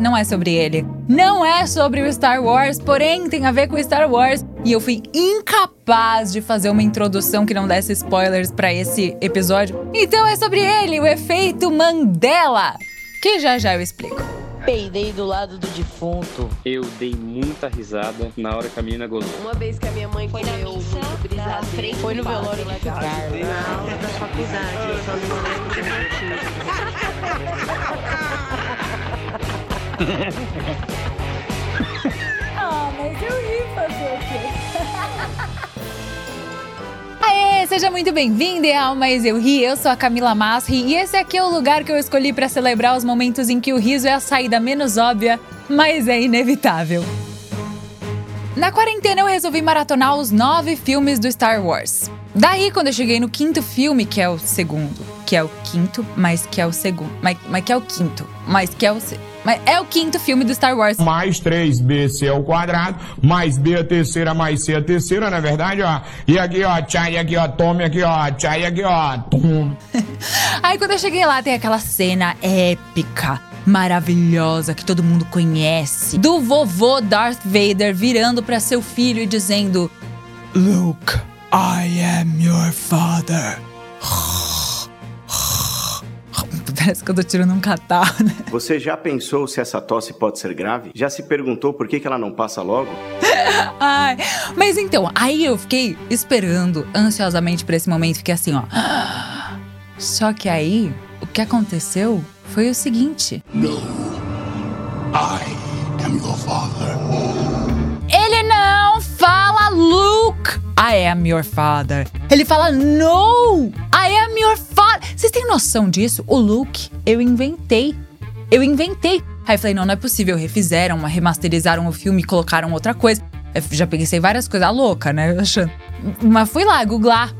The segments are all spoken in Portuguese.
Não é sobre ele. Não é sobre o Star Wars, porém tem a ver com Star Wars. E eu fui incapaz de fazer uma introdução que não desse spoilers pra esse episódio. Então é sobre ele, o efeito Mandela. Que já já eu explico. Peidei do lado do defunto. Eu dei muita risada na hora que a menina gozou. Uma vez que a minha mãe Foi na missa frente Foi no velório de Carlos. Na aula da faculdade, eu só não lembro do motivo. Ah, mas seja muito bem-vindo ao Mas Eu Ri, eu sou a Camila Masri e esse aqui é o lugar que eu escolhi para celebrar os momentos em que o riso é a saída menos óbvia, mas é inevitável. Na quarentena eu resolvi maratonar os nove filmes do Star Wars. Daí, quando eu cheguei no quinto filme, que é o segundo, que é o quinto, mas que é o segundo, mas, mas que é o quinto, mas que é o mas é o quinto filme do Star Wars. mais 3bc ao quadrado, mais b a terceira, mais c a terceira, na é verdade, ó. E aqui, ó, tchai, aqui, ó, tome, aqui, ó, tchai, aqui, ó, tum. Aí quando eu cheguei lá, tem aquela cena épica, maravilhosa, que todo mundo conhece. Do vovô Darth Vader virando pra seu filho e dizendo: Luke, I am your father. Parece que eu tô tirando um catarro, né? Você já pensou se essa tosse pode ser grave? Já se perguntou por que, que ela não passa logo? Ai, mas então, aí eu fiquei esperando ansiosamente por esse momento, fiquei assim, ó. Só que aí, o que aconteceu foi o seguinte. I am your father. Ele não fala Luke, I am your father. Ele fala No, Vocês têm noção disso? O Luke, eu inventei. Eu inventei. Aí eu falei, não, não é possível. Refizeram, remasterizaram o filme, colocaram outra coisa. Eu já pensei várias coisas, louca, né? Achando. Mas fui lá, googlar.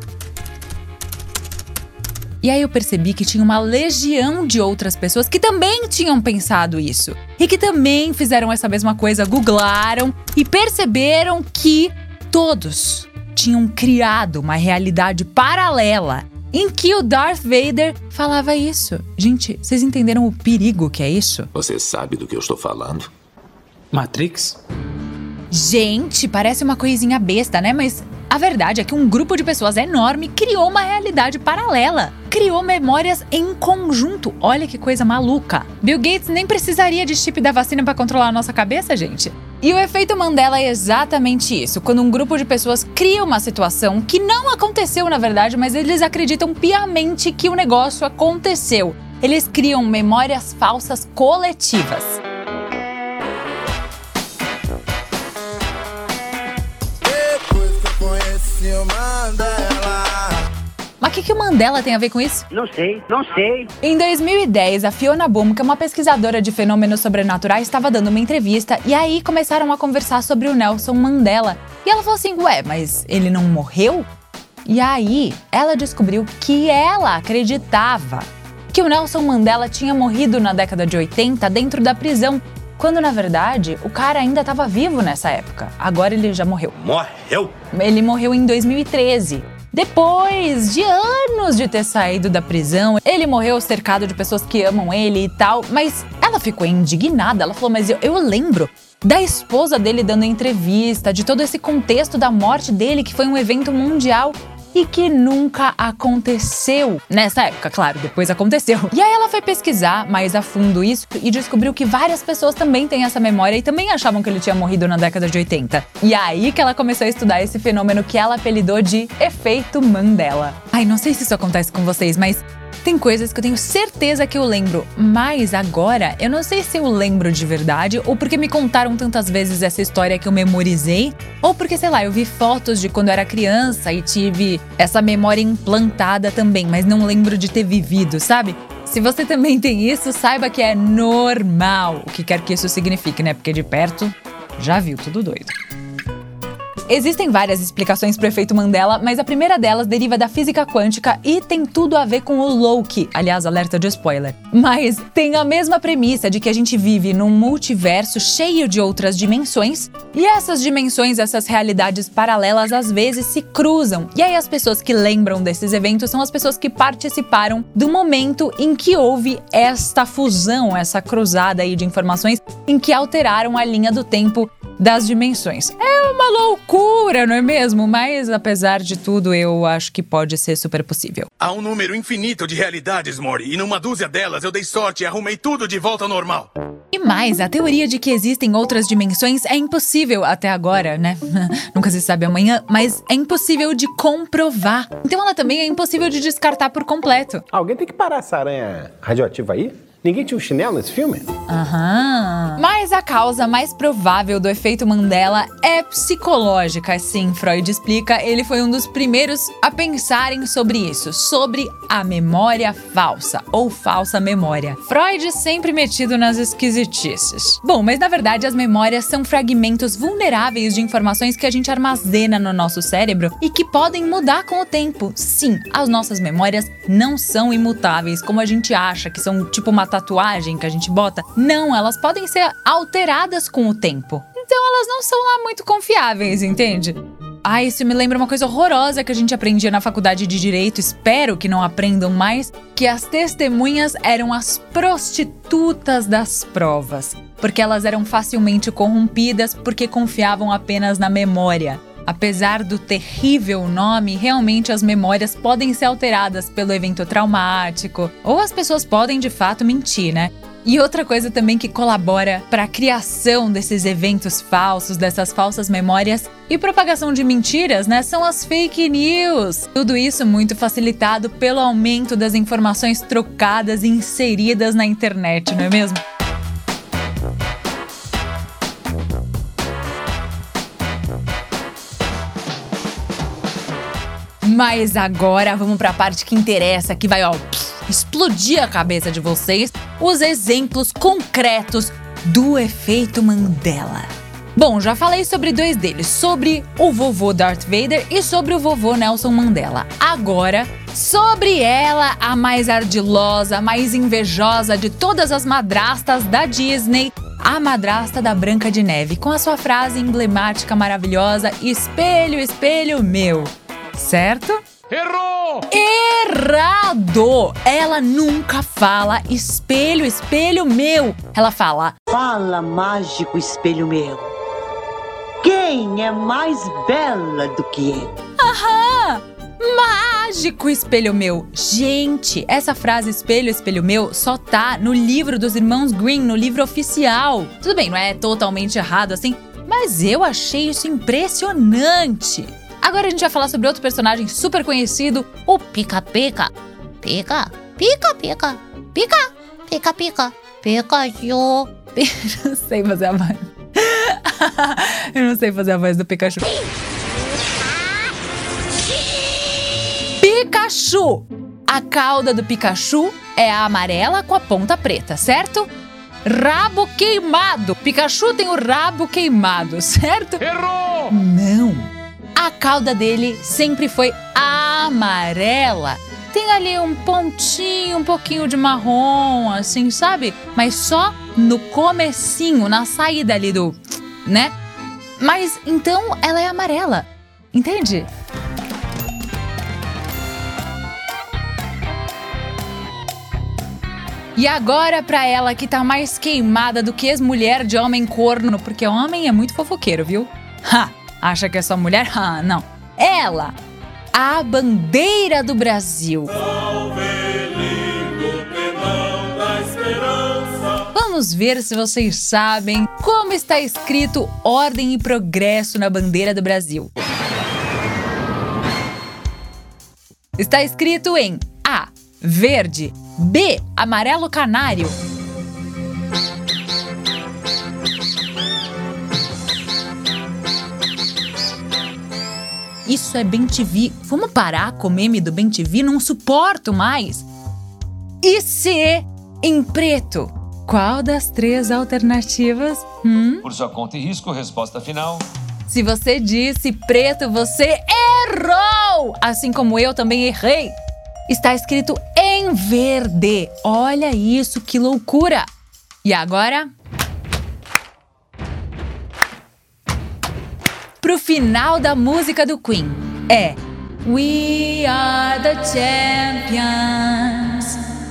E aí eu percebi que tinha uma legião de outras pessoas que também tinham pensado isso. E que também fizeram essa mesma coisa, googlaram e perceberam que todos tinham criado uma realidade paralela em que o Darth Vader falava isso. Gente, vocês entenderam o perigo que é isso? Você sabe do que eu estou falando? Matrix? Gente, parece uma coisinha besta, né? Mas a verdade é que um grupo de pessoas enorme criou uma realidade paralela. Criou memórias em conjunto. Olha que coisa maluca. Bill Gates nem precisaria de chip da vacina para controlar a nossa cabeça, gente. E o efeito Mandela é exatamente isso. Quando um grupo de pessoas cria uma situação que não aconteceu na verdade, mas eles acreditam piamente que o negócio aconteceu. Eles criam memórias falsas coletivas. Que, que o Mandela tem a ver com isso? Não sei, não sei. Em 2010, a Fiona Boom, que é uma pesquisadora de fenômenos sobrenaturais, estava dando uma entrevista e aí começaram a conversar sobre o Nelson Mandela. E ela falou assim: Ué, mas ele não morreu? E aí ela descobriu que ela acreditava que o Nelson Mandela tinha morrido na década de 80 dentro da prisão, quando na verdade o cara ainda estava vivo nessa época. Agora ele já morreu. Morreu! Ele morreu em 2013. Depois de anos de ter saído da prisão, ele morreu cercado de pessoas que amam ele e tal, mas ela ficou indignada. Ela falou: Mas eu, eu lembro da esposa dele dando entrevista, de todo esse contexto da morte dele, que foi um evento mundial e que nunca aconteceu. Nessa época, claro, depois aconteceu. E aí ela foi pesquisar mais a fundo isso e descobriu que várias pessoas também têm essa memória e também achavam que ele tinha morrido na década de 80. E aí que ela começou a estudar esse fenômeno que ela apelidou de efeito Mandela. Ai, não sei se isso acontece com vocês, mas tem coisas que eu tenho certeza que eu lembro, mas agora eu não sei se eu lembro de verdade ou porque me contaram tantas vezes essa história que eu memorizei, ou porque, sei lá, eu vi fotos de quando eu era criança e tive essa memória implantada também, mas não lembro de ter vivido, sabe? Se você também tem isso, saiba que é normal, o que quer que isso signifique, né? Porque de perto já viu tudo doido. Existem várias explicações para o efeito Mandela, mas a primeira delas deriva da física quântica e tem tudo a ver com o Loki. Aliás, alerta de spoiler. Mas tem a mesma premissa de que a gente vive num multiverso cheio de outras dimensões e essas dimensões, essas realidades paralelas às vezes se cruzam. E aí as pessoas que lembram desses eventos são as pessoas que participaram do momento em que houve esta fusão, essa cruzada aí de informações em que alteraram a linha do tempo das dimensões. É uma loucura, não é mesmo? Mas apesar de tudo, eu acho que pode ser super possível. Há um número infinito de realidades, Mori, e numa dúzia delas eu dei sorte e arrumei tudo de volta ao normal. E mais, a teoria de que existem outras dimensões é impossível até agora, né? Nunca se sabe amanhã, mas é impossível de comprovar. Então ela também é impossível de descartar por completo. Alguém tem que parar essa aranha radioativa aí? Ninguém tinha um chinelo nesse filme? Aham. Mas a causa mais provável do efeito Mandela é psicológica, sim, Freud explica. Ele foi um dos primeiros a pensarem sobre isso, sobre a memória falsa ou falsa memória. Freud sempre metido nas esquisitices. Bom, mas na verdade as memórias são fragmentos vulneráveis de informações que a gente armazena no nosso cérebro e que podem mudar com o tempo. Sim, as nossas memórias não são imutáveis como a gente acha, que são tipo uma tatuagem que a gente bota. Não, elas podem ser alteradas com o tempo. Então elas não são lá muito confiáveis, entende? Ah, isso me lembra uma coisa horrorosa que a gente aprendia na faculdade de direito, espero que não aprendam mais, que as testemunhas eram as prostitutas das provas, porque elas eram facilmente corrompidas porque confiavam apenas na memória. Apesar do terrível nome, realmente as memórias podem ser alteradas pelo evento traumático, ou as pessoas podem de fato mentir, né? E outra coisa também que colabora para a criação desses eventos falsos, dessas falsas memórias e propagação de mentiras, né, são as fake news. Tudo isso muito facilitado pelo aumento das informações trocadas e inseridas na internet, não é mesmo? Mas agora vamos para a parte que interessa, que vai ó, explodir a cabeça de vocês, os exemplos concretos do efeito Mandela. Bom, já falei sobre dois deles, sobre o vovô Darth Vader e sobre o vovô Nelson Mandela. Agora, sobre ela, a mais ardilosa, a mais invejosa de todas as madrastas da Disney, a madrasta da Branca de Neve, com a sua frase emblemática maravilhosa: Espelho, espelho meu certo? Errou! Errado! Ela nunca fala espelho, espelho meu. Ela fala: Fala, mágico espelho meu. Quem é mais bela do que eu? Aham! Mágico espelho meu. Gente, essa frase espelho, espelho meu só tá no livro dos irmãos Green, no livro oficial. Tudo bem, não é totalmente errado assim, mas eu achei isso impressionante. Agora a gente vai falar sobre outro personagem super conhecido, o Pica Pica. Pica, pica, pica, pica, pica, pica, Pikachu. não sei fazer a voz. Eu não sei fazer a voz do Pikachu. Pikachu! A cauda do Pikachu é a amarela com a ponta preta, certo? Rabo queimado. Pikachu tem o rabo queimado, certo? Errou! Não a cauda dele sempre foi amarela. Tem ali um pontinho, um pouquinho de marrom, assim, sabe? Mas só no comecinho, na saída ali do, né? Mas então ela é amarela. Entende? E agora para ela que tá mais queimada do que ex-mulher de homem corno, porque homem é muito fofoqueiro, viu? Ha! Acha que é só mulher? Ah, não. Ela, a bandeira do Brasil. Vamos ver se vocês sabem como está escrito ordem e progresso na bandeira do Brasil. Está escrito em A. Verde. B. Amarelo canário. Isso é bem TV. Vamos parar com o meme do bem TV? Não suporto mais. E C em preto. Qual das três alternativas? Hum? Por sua conta e risco, resposta final. Se você disse preto, você errou! Assim como eu também errei. Está escrito em verde. Olha isso, que loucura! E agora? Pro final da música do Queen. É We are the champions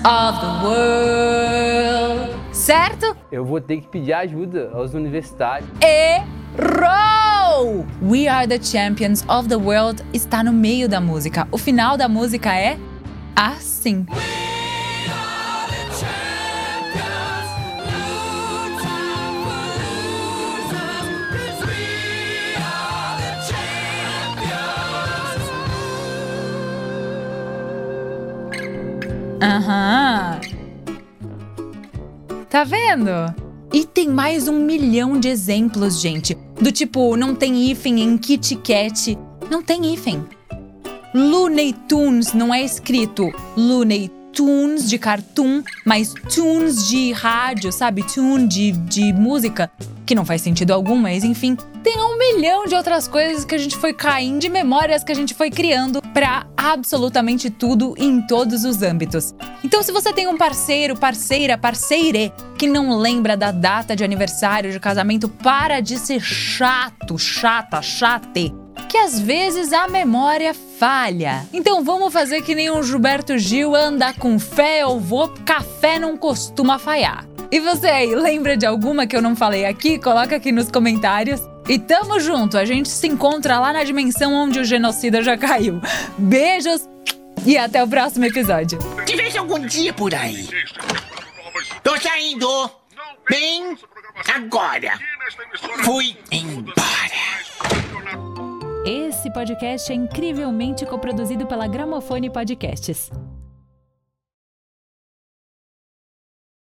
of the world. Certo? Eu vou ter que pedir ajuda aos universitários. Errou! We are the champions of the world está no meio da música. O final da música é assim. Aham. Tá vendo? E tem mais um milhão de exemplos, gente. Do tipo, não tem hífen em Kit Kat. Não tem hífen. Looney Tunes não é escrito Looney Tunes de cartoon, mas tunes de rádio, sabe? Tune de, de música, que não faz sentido algum, mas enfim. Tem um milhão de outras coisas que a gente foi caindo, de memórias que a gente foi criando para absolutamente tudo em todos os âmbitos. Então, se você tem um parceiro, parceira, parceire que não lembra da data de aniversário de casamento, para de ser chato, chata, chate que às vezes a memória falha. Então vamos fazer que nem o Gilberto Gil anda com fé, eu vou, café não costuma falhar. E você aí, lembra de alguma que eu não falei aqui? Coloca aqui nos comentários. E tamo junto, a gente se encontra lá na dimensão onde o genocida já caiu. Beijos e até o próximo episódio. Te vejo algum dia por aí. Tô saindo. Bem agora. Fui embora. Esse podcast é incrivelmente coproduzido pela Gramofone Podcasts.